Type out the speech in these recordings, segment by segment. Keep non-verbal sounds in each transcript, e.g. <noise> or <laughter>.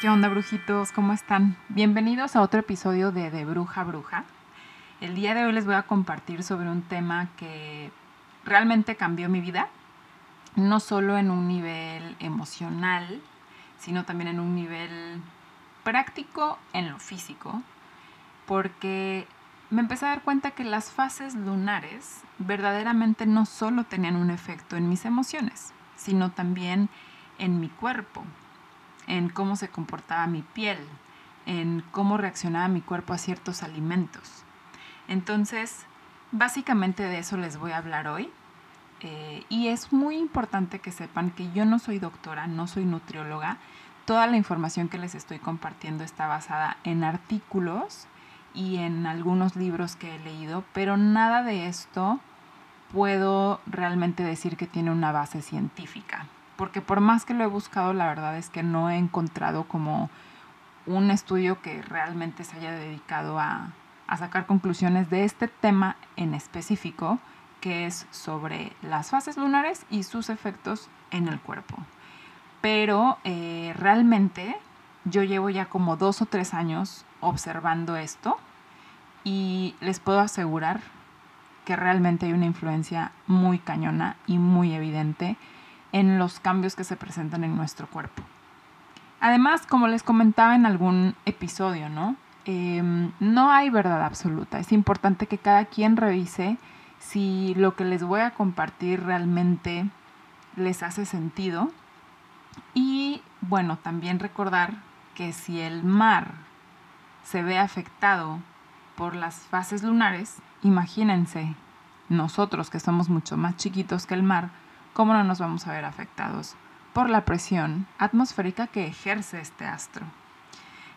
¿Qué onda, brujitos? ¿Cómo están? Bienvenidos a otro episodio de De Bruja Bruja. El día de hoy les voy a compartir sobre un tema que realmente cambió mi vida, no solo en un nivel emocional, sino también en un nivel práctico en lo físico, porque me empecé a dar cuenta que las fases lunares verdaderamente no solo tenían un efecto en mis emociones, sino también en mi cuerpo, en cómo se comportaba mi piel, en cómo reaccionaba mi cuerpo a ciertos alimentos. Entonces, básicamente de eso les voy a hablar hoy. Eh, y es muy importante que sepan que yo no soy doctora, no soy nutrióloga. Toda la información que les estoy compartiendo está basada en artículos y en algunos libros que he leído, pero nada de esto puedo realmente decir que tiene una base científica porque por más que lo he buscado, la verdad es que no he encontrado como un estudio que realmente se haya dedicado a, sacar conclusiones de este tema en específico, que es sobre las fases lunares y sus efectos en el cuerpo. Pero eh, realmente yo llevo ya como dos o tres años observando esto y les puedo asegurar que realmente hay una influencia muy cañona y muy evidente en los cambios que se presentan en nuestro cuerpo. Además, como les comentaba en algún episodio, ¿no? Em, no hay verdad absoluta. Es importante que cada quien revise si lo que les voy a compartir realmente les hace sentido. Y bueno, también recordar que si el mar se ve afectado por las fases lunares, imagínense nosotros que somos mucho más chiquitos que el mar, ¿cómo no nos vamos a ver afectados por la presión atmosférica que ejerce este astro?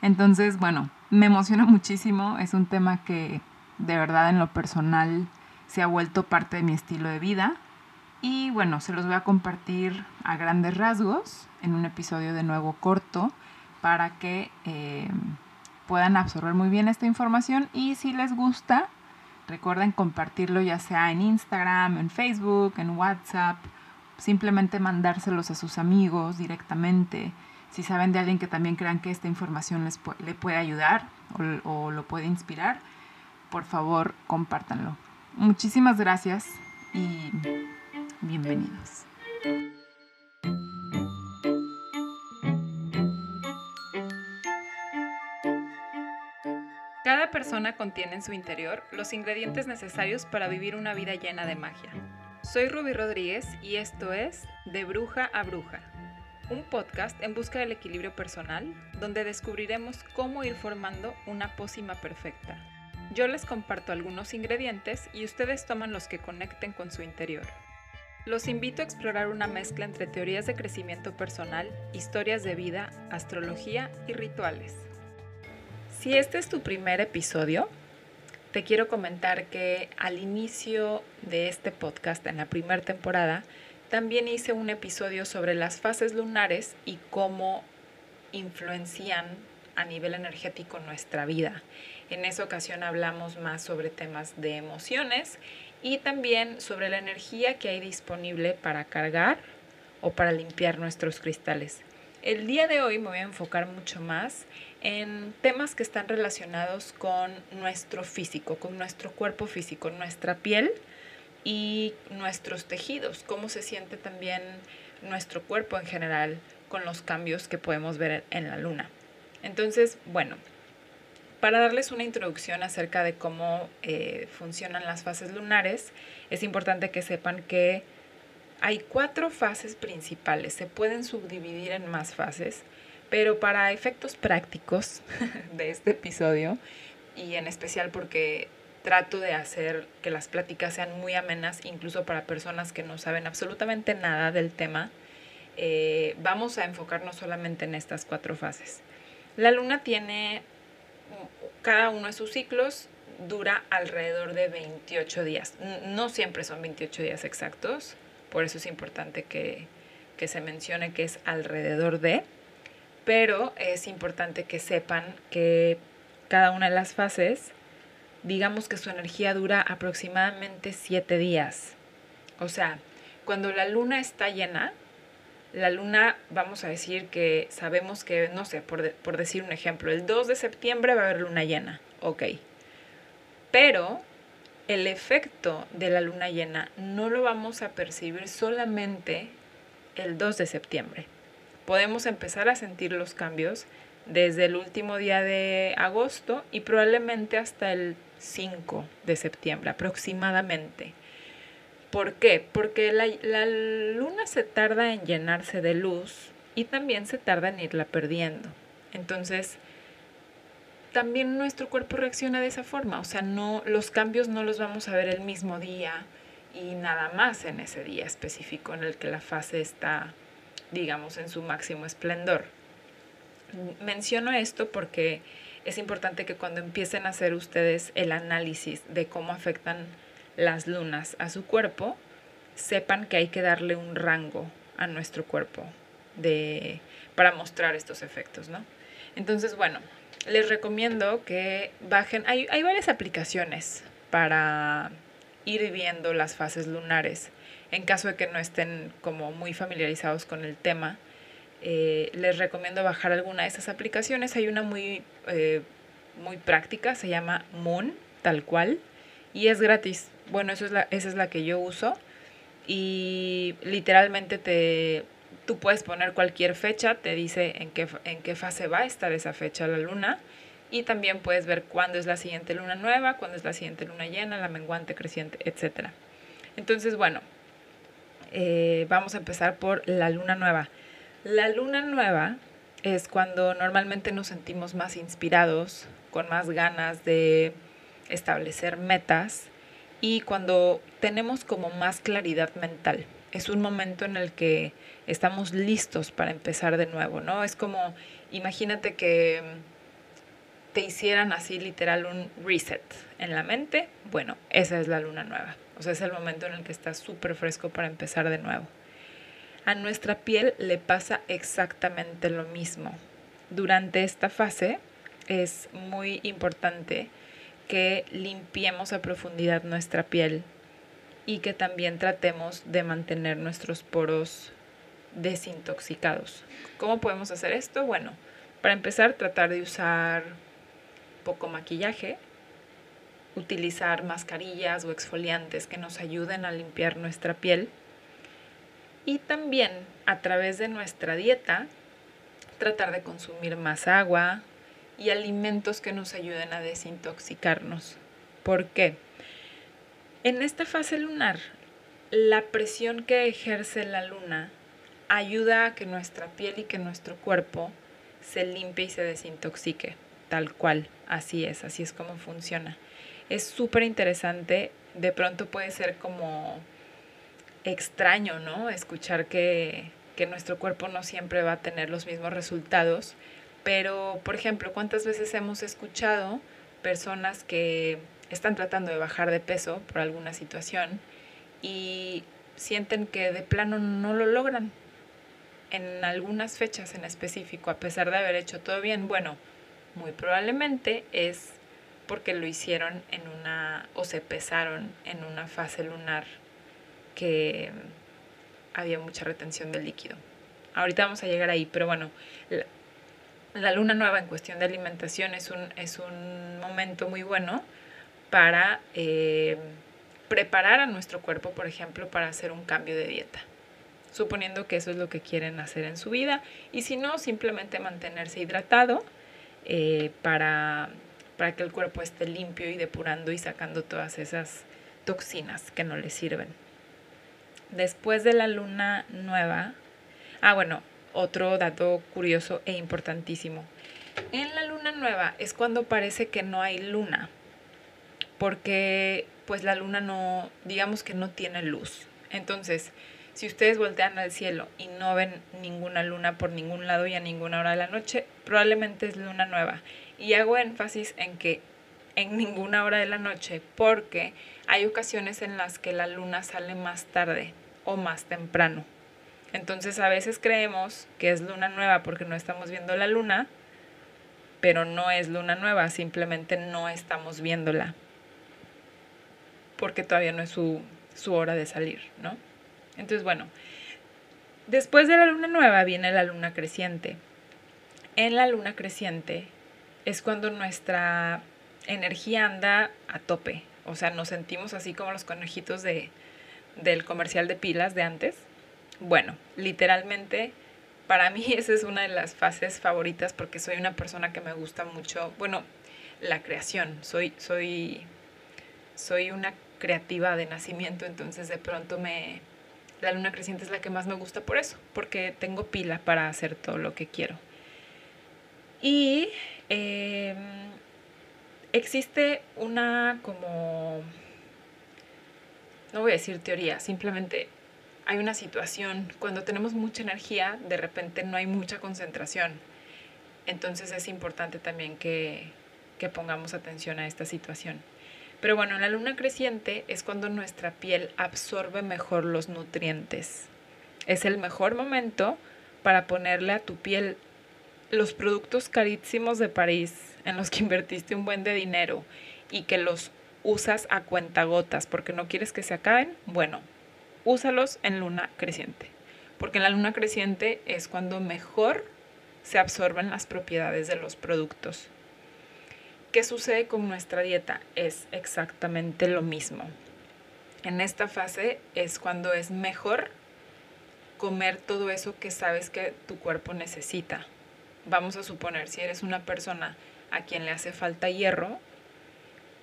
Entonces, bueno, me emociona muchísimo, es un tema que de verdad en lo personal se ha vuelto parte de mi estilo de vida y bueno, se los voy a compartir a grandes rasgos en un episodio de nuevo corto para que eh, puedan absorber muy bien esta información y si les gusta, recuerden compartirlo ya sea en Instagram, en Facebook, en WhatsApp simplemente mandárselos a sus amigos directamente. Si saben de alguien que también crean que esta información les le puede ayudar o, o lo puede inspirar, por favor compártanlo. Muchísimas gracias y bienvenidos. Cada persona contiene en su interior los ingredientes necesarios para vivir una vida llena de magia. Soy Ruby Rodríguez y esto es De Bruja a Bruja, un podcast en busca del equilibrio personal donde descubriremos cómo ir formando una pócima perfecta. Yo les comparto algunos ingredientes y ustedes toman los que conecten con su interior. Los invito a explorar una mezcla entre teorías de crecimiento personal, historias de vida, astrología y rituales. Si este es tu primer episodio, te quiero comentar que al inicio de este podcast, en la primera temporada, también hice un episodio sobre las fases lunares y cómo influencian a nivel energético nuestra vida. En esa ocasión hablamos más sobre temas de emociones y también sobre la energía que hay disponible para cargar o para limpiar nuestros cristales. El día de hoy me voy a enfocar mucho más en temas que están relacionados con nuestro físico, con nuestro cuerpo físico, nuestra piel y nuestros tejidos, cómo se siente también nuestro cuerpo en general con los cambios que podemos ver en la luna. Entonces, bueno, para darles una introducción acerca de cómo eh, funcionan las fases lunares, es importante que sepan que hay cuatro fases principales, se pueden subdividir en más fases, pero para efectos prácticos <laughs> de este episodio, y en especial porque trato de hacer que las pláticas sean muy amenas, incluso para personas que no saben absolutamente nada del tema, eh, vamos a enfocarnos solamente en estas cuatro fases. La luna tiene, cada uno de sus ciclos dura alrededor de 28 días. No siempre son 28 días exactos, por eso es importante que, se mencione que es alrededor de, pero es importante que sepan que cada una de las fases, digamos que su energía dura aproximadamente siete días. O sea, cuando la luna está llena, la luna, vamos a decir que sabemos que, no sé, por, por decir un ejemplo, el 2 de septiembre va a haber luna llena, ok. Pero el efecto de la luna llena no lo vamos a percibir solamente el 2 de septiembre. Podemos empezar a sentir los cambios desde el último día de agosto y probablemente hasta el 5 de septiembre aproximadamente. ¿Por qué? Porque la, la, luna se tarda en llenarse de luz y también se tarda en irla perdiendo. Entonces, también nuestro cuerpo reacciona de esa forma. O sea, no, los cambios no los vamos a ver el mismo día y nada más en ese día específico en el que la fase está, digamos, en su máximo esplendor. Menciono esto porque es importante que cuando empiecen a hacer ustedes el análisis de cómo afectan las lunas a su cuerpo, sepan que hay que darle un rango a nuestro cuerpo de, para mostrar estos efectos, ¿no? Entonces, bueno, les recomiendo que bajen, hay, hay varias aplicaciones para ir viendo las fases lunares. En caso de que no estén como muy familiarizados con el tema, eh, les recomiendo bajar alguna de esas aplicaciones. Hay una muy, eh, muy práctica, se llama Moon, tal cual, y es gratis. Bueno, eso es la, esa es la que yo uso. Y literalmente te, tú puedes poner cualquier fecha, te dice en qué, en qué fase va a estar esa fecha la luna. Y también puedes ver cuándo es la siguiente luna nueva, cuándo es la siguiente luna llena, la menguante, creciente, etc. Entonces, bueno, eh, vamos a empezar por la luna nueva. La luna nueva es cuando normalmente nos sentimos más inspirados, con más ganas de establecer metas y cuando tenemos como más claridad mental. Es un momento en el que estamos listos para empezar de nuevo, ¿no? Es como, imagínate que te hicieran así literal un reset en la mente. Bueno, esa es la luna nueva. Es el momento en el que estás súper fresco para empezar de nuevo. A nuestra piel le pasa exactamente lo mismo. Durante esta fase es muy importante que limpiemos a profundidad nuestra piel y que también tratemos de mantener nuestros poros desintoxicados. ¿Cómo podemos hacer esto? Bueno, para empezar, tratar de usar poco maquillaje, utilizar mascarillas o exfoliantes que nos ayuden a limpiar nuestra piel y también a través de nuestra dieta tratar de consumir más agua y alimentos que nos ayuden a desintoxicarnos. ¿Por qué? En esta fase lunar, la presión que ejerce la luna ayuda a que nuestra piel y que nuestro cuerpo se limpie y se desintoxique, tal cual, así es, así es como funciona. Es súper interesante, de pronto puede ser como extraño, ¿no? Escuchar que, nuestro cuerpo no siempre va a tener los mismos resultados. Pero, por ejemplo, ¿cuántas veces hemos escuchado personas que están tratando de bajar de peso por alguna situación y sienten que de plano no lo logran en algunas fechas en específico, a pesar de haber hecho todo bien? Bueno, muy probablemente es porque lo hicieron en una o se pesaron en una fase lunar que había mucha retención del líquido. Ahorita vamos a llegar ahí, pero bueno, la, luna nueva en cuestión de alimentación es un, es un momento muy bueno para eh, preparar a nuestro cuerpo, por ejemplo, para hacer un cambio de dieta, suponiendo que eso es lo que quieren hacer en su vida, y si no, simplemente mantenerse hidratado eh, para, para que el cuerpo esté limpio y depurando y sacando todas esas toxinas que no le sirven después de la luna nueva, ah bueno, otro dato curioso e importantísimo. En la luna nueva es cuando parece que no hay luna, porque pues la luna no, digamos que no tiene luz. Entonces, si ustedes voltean al cielo y no ven ninguna luna por ningún lado y a ninguna hora de la noche, probablemente es luna nueva. Y hago énfasis en que en ninguna hora de la noche, porque hay ocasiones en las que la luna sale más tarde o más temprano. Entonces a veces creemos que es luna nueva porque no estamos viendo la luna, pero no es luna nueva, simplemente no estamos viéndola porque todavía no es su, su hora de salir, ¿no? Entonces, bueno, Después de la luna nueva viene la luna creciente. En la luna creciente es cuando nuestra energía anda a tope. O sea, nos sentimos así como los conejitos de, del comercial de pilas de antes. Bueno, literalmente para mí <laughs> esa es una de las fases favoritas porque soy una persona que me gusta mucho, bueno, la creación. Soy, soy, soy una creativa de nacimiento, entonces de pronto me... La luna creciente es la que más me gusta por eso, porque tengo pila para hacer todo lo que quiero. Y em, existe una como, no voy a decir teoría, simplemente hay una situación, cuando tenemos mucha energía, de repente no hay mucha concentración. Entonces es importante también que, que pongamos atención a esta situación. Pero bueno, en la luna creciente es cuando nuestra piel absorbe mejor los nutrientes. Es el mejor momento para ponerle a tu piel los productos carísimos de París en los que <laughs> invertiste un buen de dinero y que los usas a cuentagotas porque no quieres que se acaben, bueno, úsalos en luna creciente. Porque en la luna creciente es cuando mejor se absorben las propiedades de los productos. ¿Qué sucede con nuestra dieta? Es exactamente lo mismo. En esta fase es cuando es mejor comer todo eso que sabes que tu cuerpo necesita vamos a suponer, si eres una persona a quien le hace falta hierro,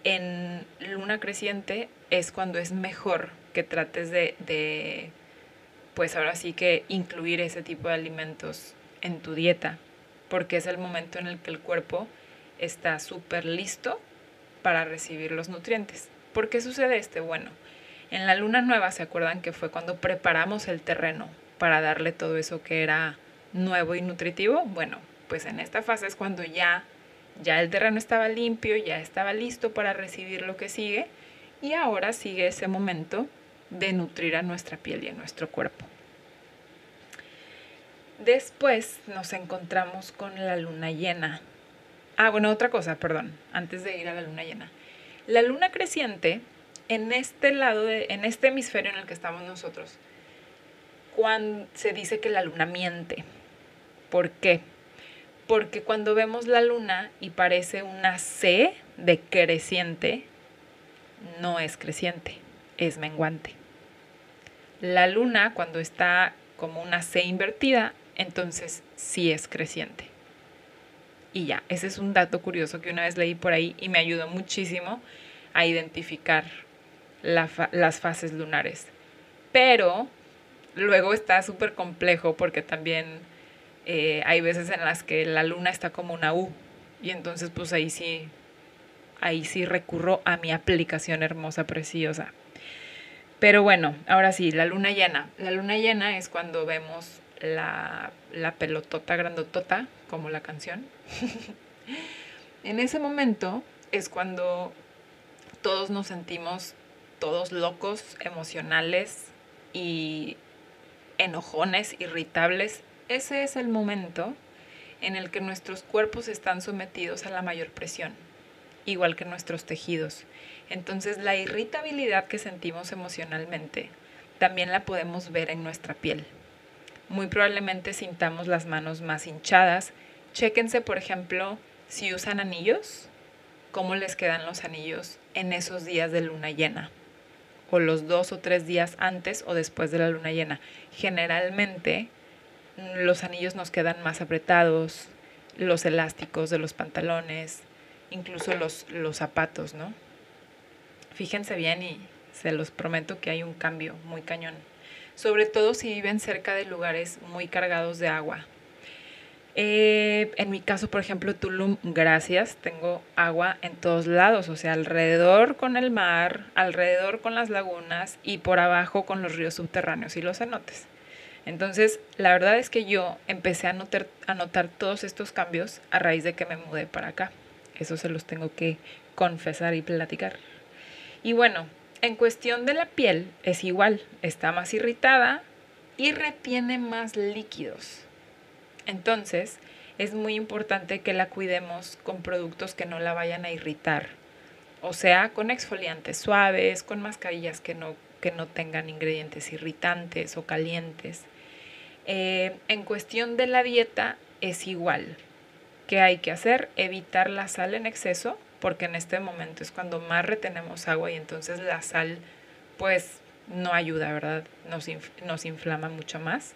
en luna creciente es cuando es mejor que trates de, pues ahora sí que incluir ese tipo de alimentos en tu dieta, porque es el momento en el que el cuerpo está súper listo para recibir los nutrientes. ¿Por qué sucede este? Bueno, en la luna nueva se acuerdan que fue cuando preparamos el terreno para darle todo eso que era nuevo y nutritivo. Bueno, pues en esta fase es cuando ya, ya el terreno estaba limpio, ya estaba listo para recibir lo que sigue y ahora sigue ese momento de nutrir a nuestra piel y a nuestro cuerpo. Después nos encontramos con la luna llena. Ah, bueno, otra cosa, perdón, antes de ir a la luna llena. La luna creciente, en este lado, de, en este hemisferio en el que estamos nosotros, cuando se dice que la luna miente. ¿Por qué? porque cuando vemos la luna y parece una C de creciente, no es creciente, es menguante. La luna cuando está como una C invertida, entonces sí es creciente. Y ya, ese es un dato curioso que una vez leí por ahí y me ayudó muchísimo a identificar las fases lunares. Pero luego está súper complejo porque también eh, hay veces en las que la luna está como una U y entonces pues ahí sí, ahí sí recurro a mi aplicación hermosa, preciosa. Pero bueno, ahora sí, la luna llena. La luna llena es cuando vemos la, la pelotota grandotota, como la canción. <laughs> en ese momento es cuando todos nos sentimos todos locos, emocionales y enojones, irritables ese es el momento en el que nuestros cuerpos están sometidos a la mayor presión, igual que nuestros tejidos. Entonces la irritabilidad que sentimos emocionalmente también la podemos ver en nuestra piel. Muy probablemente sintamos las manos más hinchadas. Chéquense, por ejemplo, si usan anillos, cómo les quedan los anillos en esos días de luna llena o los dos o tres días antes o después de la luna llena. Generalmente los anillos nos quedan más apretados, los elásticos de los pantalones, incluso los, los zapatos, ¿no? Fíjense bien y se los prometo que hay un cambio muy cañón. Sobre todo si viven cerca de lugares muy cargados de agua. Eh, en mi caso, por ejemplo, Tulum, gracias, tengo agua en todos lados, o sea, alrededor con el mar, alrededor con las lagunas y por abajo con los ríos subterráneos y los cenotes. Entonces, la verdad es que yo empecé a notar, todos estos cambios a raíz de que me mudé para acá. Eso se los tengo que confesar y platicar. Y bueno, en cuestión de la piel es igual, está más irritada y retiene más líquidos. Entonces, es muy importante que la cuidemos con productos que no la vayan a irritar. O sea, con exfoliantes suaves, con mascarillas que no, que no tengan ingredientes irritantes o calientes. Eh, en cuestión de la dieta es igual. ¿Qué hay que hacer? Evitar la sal en exceso, porque en este momento es cuando más retenemos agua y entonces la sal pues no ayuda, ¿verdad? Nos, nos inflama mucho más.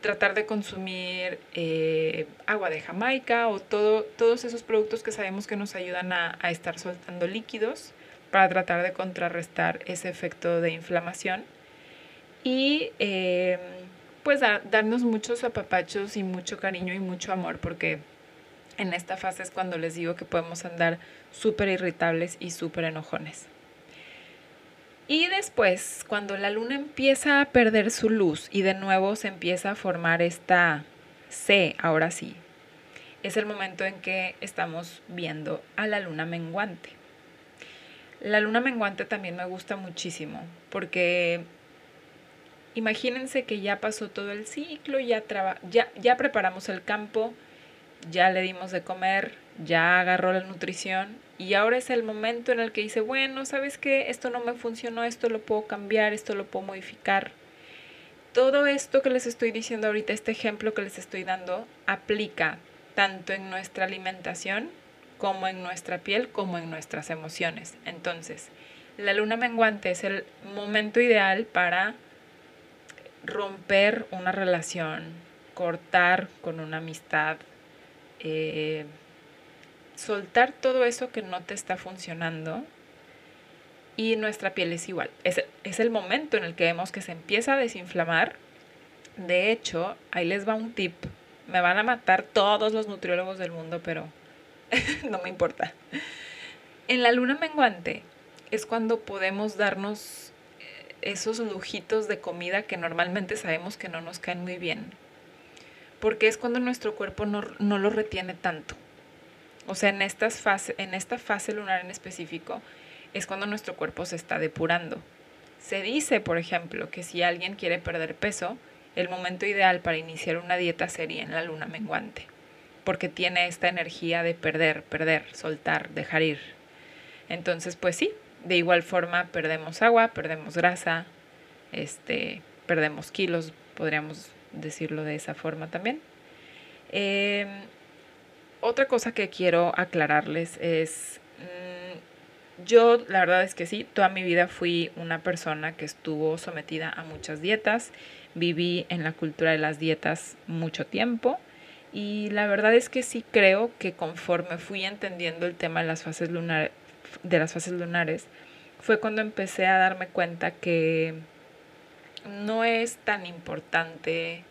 Tratar de consumir eh, agua de Jamaica o todo, todos esos productos que sabemos que nos ayudan a, a estar soltando líquidos para tratar de contrarrestar ese efecto de inflamación. Y eh, pues darnos muchos apapachos y mucho cariño y mucho amor, porque en esta fase es cuando les digo que podemos andar súper irritables y súper enojones. Y después, cuando la luna empieza a perder su luz y de nuevo se empieza a formar esta C, ahora sí, es el momento en que estamos viendo a la luna menguante. La luna menguante también me gusta muchísimo porque imagínense que ya pasó todo el ciclo, ya, ya, ya preparamos el campo, ya le dimos de comer, ya agarró la nutrición y ahora es el momento en el que dice, bueno, ¿sabes qué? Esto no me funcionó, esto lo puedo cambiar, esto lo puedo modificar. Todo esto que les estoy diciendo ahorita, este ejemplo que les estoy dando, aplica tanto en nuestra alimentación como en nuestra piel, como en nuestras emociones. Entonces, la luna menguante es el momento ideal para romper una relación, cortar con una amistad, eh, soltar todo eso que no te está funcionando y nuestra piel es igual. Es, es, el momento en el que vemos que se empieza a desinflamar. De hecho, ahí les va un tip. Me van a matar todos los nutriólogos del mundo, pero <laughs> no me importa. En la luna menguante es cuando podemos darnos esos lujitos de comida que normalmente sabemos que no nos caen muy bien. Porque es cuando nuestro cuerpo no, no lo retiene tanto. O sea, en, estas fase, en esta fase lunar en específico es cuando nuestro cuerpo se está depurando. Se dice, por ejemplo, que si alguien quiere perder peso, el momento ideal para iniciar una dieta sería en la luna menguante, porque tiene esta energía de perder, perder, soltar, dejar ir. Entonces, pues sí, de igual forma perdemos agua, perdemos grasa, este, perdemos kilos, podríamos decirlo de esa forma también. Em, otra cosa que quiero aclararles es, mm, yo la verdad es que sí, toda mi vida fui una persona que estuvo sometida a muchas dietas, viví en la cultura de las dietas mucho tiempo y la verdad es que sí creo que conforme fui entendiendo el tema de las fases lunares, de las fases lunares, fue cuando empecé a darme cuenta que no es tan importante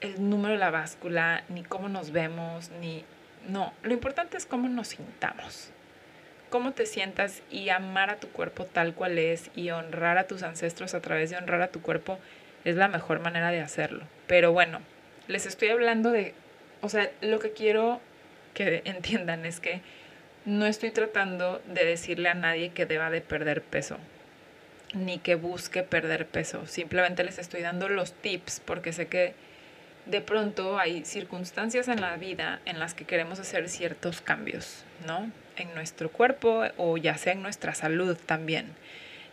el número de la báscula, ni cómo nos vemos, ni... No, lo importante es cómo nos sintamos, cómo te sientas y amar a tu cuerpo tal cual es y honrar a tus ancestros a través de honrar a tu cuerpo es la mejor manera de hacerlo. Pero bueno, les estoy hablando de, o sea, lo que quiero que entiendan es que no estoy tratando de decirle a nadie que deba de perder peso, ni que busque perder peso. Simplemente les estoy dando los tips porque sé que de pronto hay circunstancias en la vida en las que queremos hacer ciertos cambios, ¿no? En nuestro cuerpo o ya sea en nuestra salud también.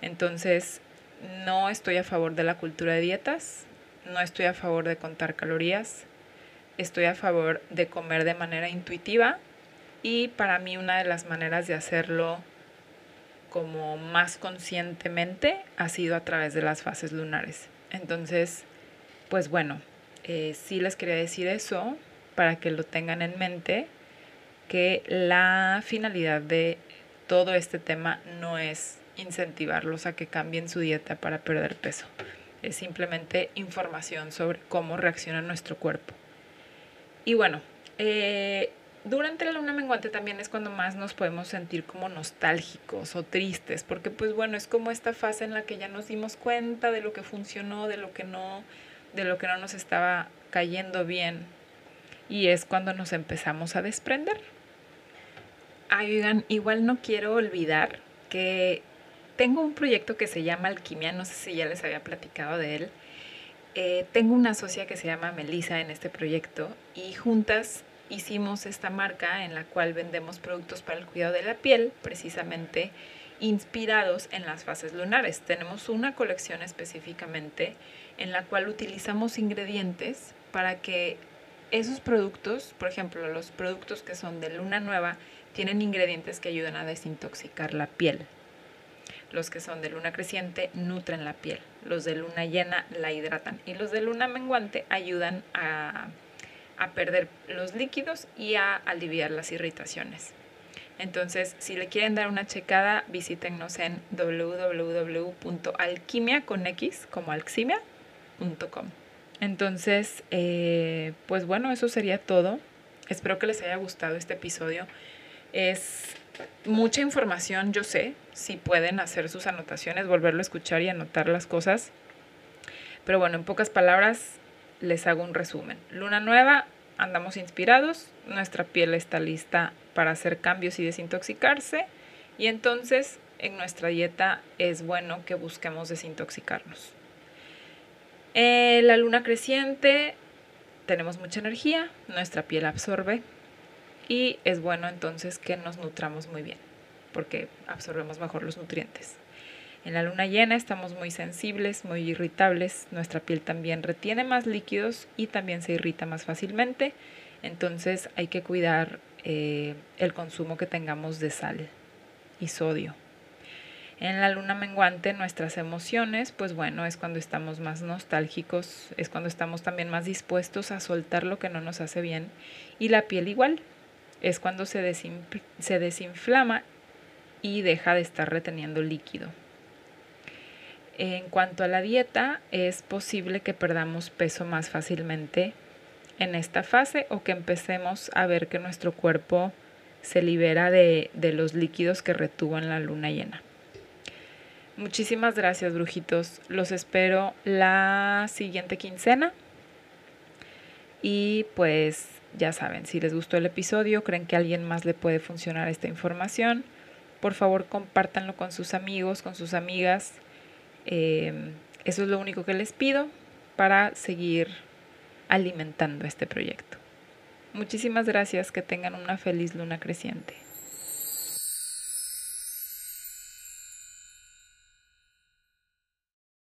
Entonces, no estoy a favor de la cultura de dietas, no estoy a favor de contar calorías, estoy a favor de comer de manera intuitiva y para mí una de las maneras de hacerlo como más conscientemente ha sido a través de las fases lunares. Entonces, pues bueno, eh, sí les quería decir eso para que lo tengan en mente, que la finalidad de todo este tema no es incentivarlos a que cambien su dieta para perder peso. Es simplemente información sobre cómo reacciona nuestro cuerpo. Y bueno, eh, durante la luna menguante también es cuando más nos podemos sentir como nostálgicos o tristes, porque pues bueno, es como esta fase en la que ya nos dimos cuenta de lo que funcionó, de lo que no, de lo que no nos estaba cayendo bien. Y es cuando nos empezamos a desprender. Ay, oigan, igual no quiero olvidar que tengo un proyecto que se llama Alquimia, no sé si ya les había platicado de él. Eh, tengo una socia que se llama Melissa en este proyecto y juntas hicimos esta marca en la cual vendemos productos para el cuidado de la piel, precisamente, inspirados en las fases lunares. Tenemos una colección específicamente en la cual utilizamos ingredientes para que esos productos, por ejemplo, los productos que son de luna nueva, tienen ingredientes que ayudan a desintoxicar la piel. Los que son de luna creciente nutren la piel. Los de luna llena la hidratan. Y los de luna menguante ayudan a, a perder los líquidos y a aliviar las irritaciones. Entonces, si le quieren dar una checada, visítenos en www.alquimia como alximia.com. Entonces, eh, pues bueno, eso sería todo. Espero que les haya gustado este episodio. Es mucha información, yo sé, si pueden hacer sus anotaciones, volverlo a escuchar y anotar las cosas. Pero bueno, en pocas palabras, les hago un resumen. Luna nueva, andamos inspirados, nuestra piel está lista para hacer cambios y desintoxicarse. Y entonces en nuestra dieta es bueno que busquemos desintoxicarnos. Eh, la luna creciente, tenemos mucha energía, nuestra piel absorbe y es bueno entonces que nos nutramos muy bien porque absorbemos mejor los nutrientes. En la luna llena estamos muy sensibles, muy irritables, nuestra piel también retiene más líquidos y también se irrita más fácilmente, entonces hay que cuidar eh, el consumo que tengamos de sal y sodio. En la luna menguante nuestras emociones, pues bueno, es cuando estamos más nostálgicos, es cuando estamos también más dispuestos a soltar lo que no nos hace bien. Y la piel igual, es cuando se, se desinflama y deja de estar reteniendo líquido. En cuanto a la dieta, es posible que perdamos peso más fácilmente en esta fase o que empecemos a ver que nuestro cuerpo se libera de, de los líquidos que retuvo en la luna llena. Muchísimas gracias, brujitos. Los espero la siguiente quincena. Y pues ya saben, si les gustó el episodio, creen que a alguien más le puede funcionar esta información, por favor compártanlo con sus amigos, con sus amigas. Em, eso es lo único que les pido para seguir alimentando este proyecto. Muchísimas gracias, que tengan una feliz luna creciente.